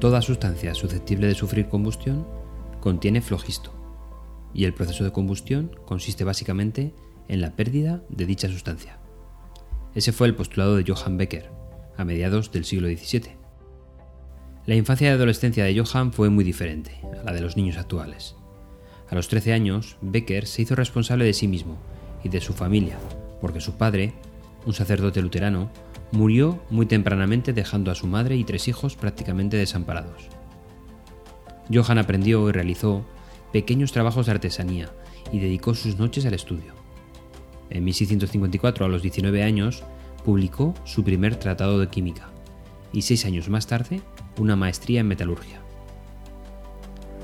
Toda sustancia susceptible de sufrir combustión contiene flogisto, y el proceso de combustión consiste básicamente en la pérdida de dicha sustancia. Ese fue el postulado de Johann Becker, a mediados del siglo XVII. La infancia y adolescencia de Johann fue muy diferente a la de los niños actuales. A los 13 años, Becker se hizo responsable de sí mismo y de su familia, porque su padre, un sacerdote luterano, murió muy tempranamente dejando a su madre y tres hijos prácticamente desamparados. Johann aprendió y realizó pequeños trabajos de artesanía y dedicó sus noches al estudio. En 1654, a los 19 años, publicó su primer tratado de química y seis años más tarde una maestría en metalurgia.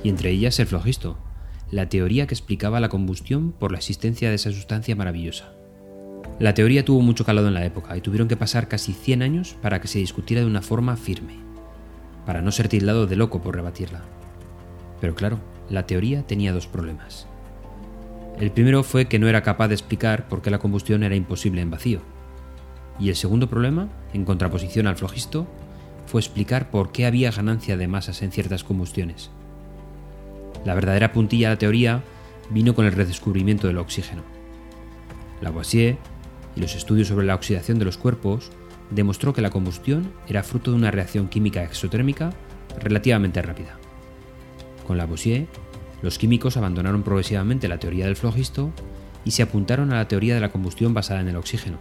Y entre ellas el flogisto, la teoría que explicaba la combustión por la existencia de esa sustancia maravillosa. La teoría tuvo mucho calado en la época y tuvieron que pasar casi 100 años para que se discutiera de una forma firme, para no ser tildado de loco por rebatirla. Pero claro, la teoría tenía dos problemas. El primero fue que no era capaz de explicar por qué la combustión era imposible en vacío. Y el segundo problema, en contraposición al flogisto, fue explicar por qué había ganancia de masas en ciertas combustiones. La verdadera puntilla de la teoría vino con el redescubrimiento del oxígeno. Lavoisier y los estudios sobre la oxidación de los cuerpos demostró que la combustión era fruto de una reacción química exotérmica relativamente rápida. Con Lavoisier, los químicos abandonaron progresivamente la teoría del flogisto y se apuntaron a la teoría de la combustión basada en el oxígeno.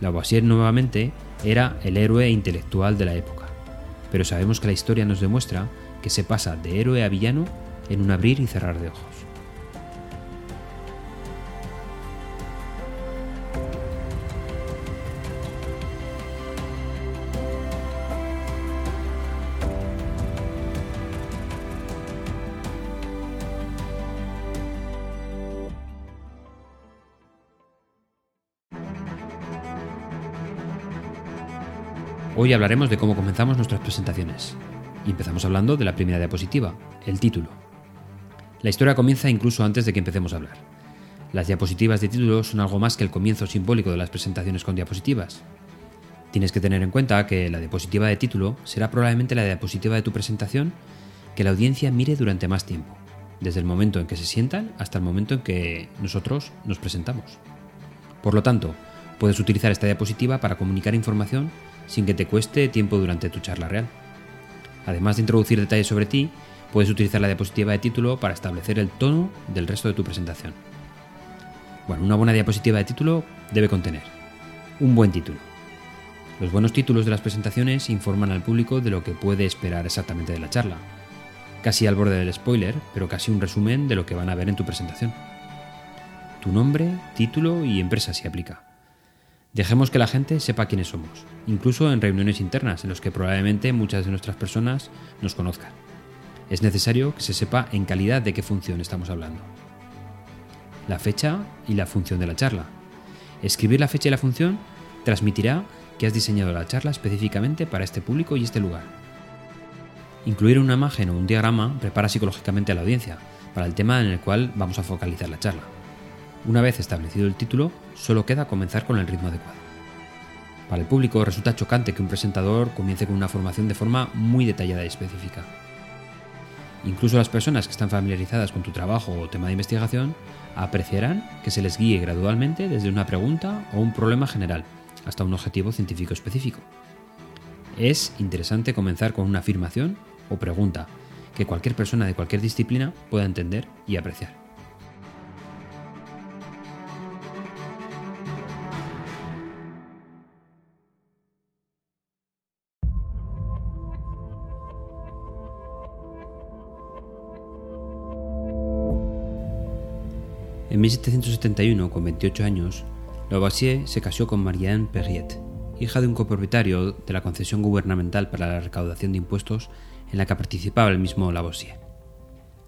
Lavoisier nuevamente era el héroe intelectual de la época, pero sabemos que la historia nos demuestra que se pasa de héroe a villano en un abrir y cerrar de ojos. Hoy hablaremos de cómo comenzamos nuestras presentaciones. Y empezamos hablando de la primera diapositiva, el título. La historia comienza incluso antes de que empecemos a hablar. Las diapositivas de título son algo más que el comienzo simbólico de las presentaciones con diapositivas. Tienes que tener en cuenta que la diapositiva de título será probablemente la diapositiva de tu presentación que la audiencia mire durante más tiempo, desde el momento en que se sientan hasta el momento en que nosotros nos presentamos. Por lo tanto, puedes utilizar esta diapositiva para comunicar información sin que te cueste tiempo durante tu charla real. Además de introducir detalles sobre ti, puedes utilizar la diapositiva de título para establecer el tono del resto de tu presentación. Bueno, una buena diapositiva de título debe contener un buen título. Los buenos títulos de las presentaciones informan al público de lo que puede esperar exactamente de la charla. Casi al borde del spoiler, pero casi un resumen de lo que van a ver en tu presentación. Tu nombre, título y empresa si aplica. Dejemos que la gente sepa quiénes somos, incluso en reuniones internas en las que probablemente muchas de nuestras personas nos conozcan. Es necesario que se sepa en calidad de qué función estamos hablando. La fecha y la función de la charla. Escribir la fecha y la función transmitirá que has diseñado la charla específicamente para este público y este lugar. Incluir una imagen o un diagrama prepara psicológicamente a la audiencia para el tema en el cual vamos a focalizar la charla. Una vez establecido el título, solo queda comenzar con el ritmo adecuado. Para el público resulta chocante que un presentador comience con una formación de forma muy detallada y específica. Incluso las personas que están familiarizadas con tu trabajo o tema de investigación apreciarán que se les guíe gradualmente desde una pregunta o un problema general hasta un objetivo científico específico. Es interesante comenzar con una afirmación o pregunta que cualquier persona de cualquier disciplina pueda entender y apreciar. En 1771, con 28 años, Lavoisier se casó con Marianne Perriet, hija de un copropietario de la concesión gubernamental para la recaudación de impuestos en la que participaba el mismo Lavoisier.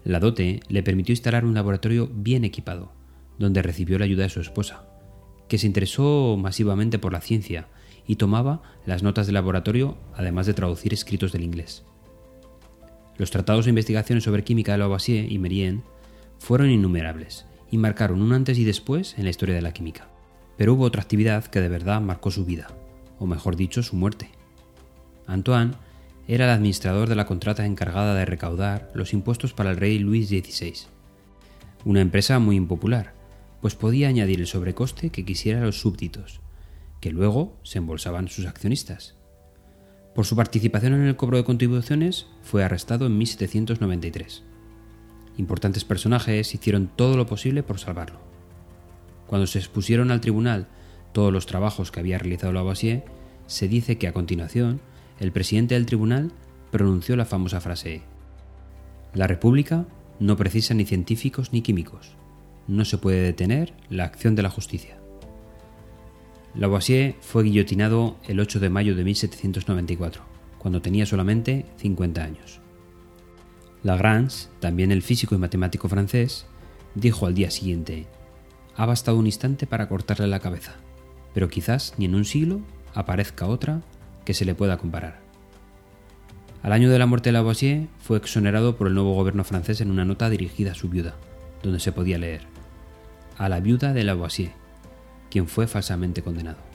La dote le permitió instalar un laboratorio bien equipado, donde recibió la ayuda de su esposa, que se interesó masivamente por la ciencia y tomaba las notas del laboratorio además de traducir escritos del inglés. Los tratados e investigaciones sobre química de Lavoisier y Merienne fueron innumerables y marcaron un antes y después en la historia de la química. Pero hubo otra actividad que de verdad marcó su vida, o mejor dicho, su muerte. Antoine era el administrador de la contrata encargada de recaudar los impuestos para el rey Luis XVI. Una empresa muy impopular, pues podía añadir el sobrecoste que quisiera a los súbditos, que luego se embolsaban sus accionistas. Por su participación en el cobro de contribuciones fue arrestado en 1793. Importantes personajes hicieron todo lo posible por salvarlo. Cuando se expusieron al tribunal todos los trabajos que había realizado Lavoisier, se dice que a continuación el presidente del tribunal pronunció la famosa frase La República no precisa ni científicos ni químicos. No se puede detener la acción de la justicia. Lavoisier fue guillotinado el 8 de mayo de 1794, cuando tenía solamente 50 años. Lagrange, también el físico y matemático francés, dijo al día siguiente, ha bastado un instante para cortarle la cabeza, pero quizás ni en un siglo aparezca otra que se le pueda comparar. Al año de la muerte de Lavoisier fue exonerado por el nuevo gobierno francés en una nota dirigida a su viuda, donde se podía leer a la viuda de Lavoisier, quien fue falsamente condenado.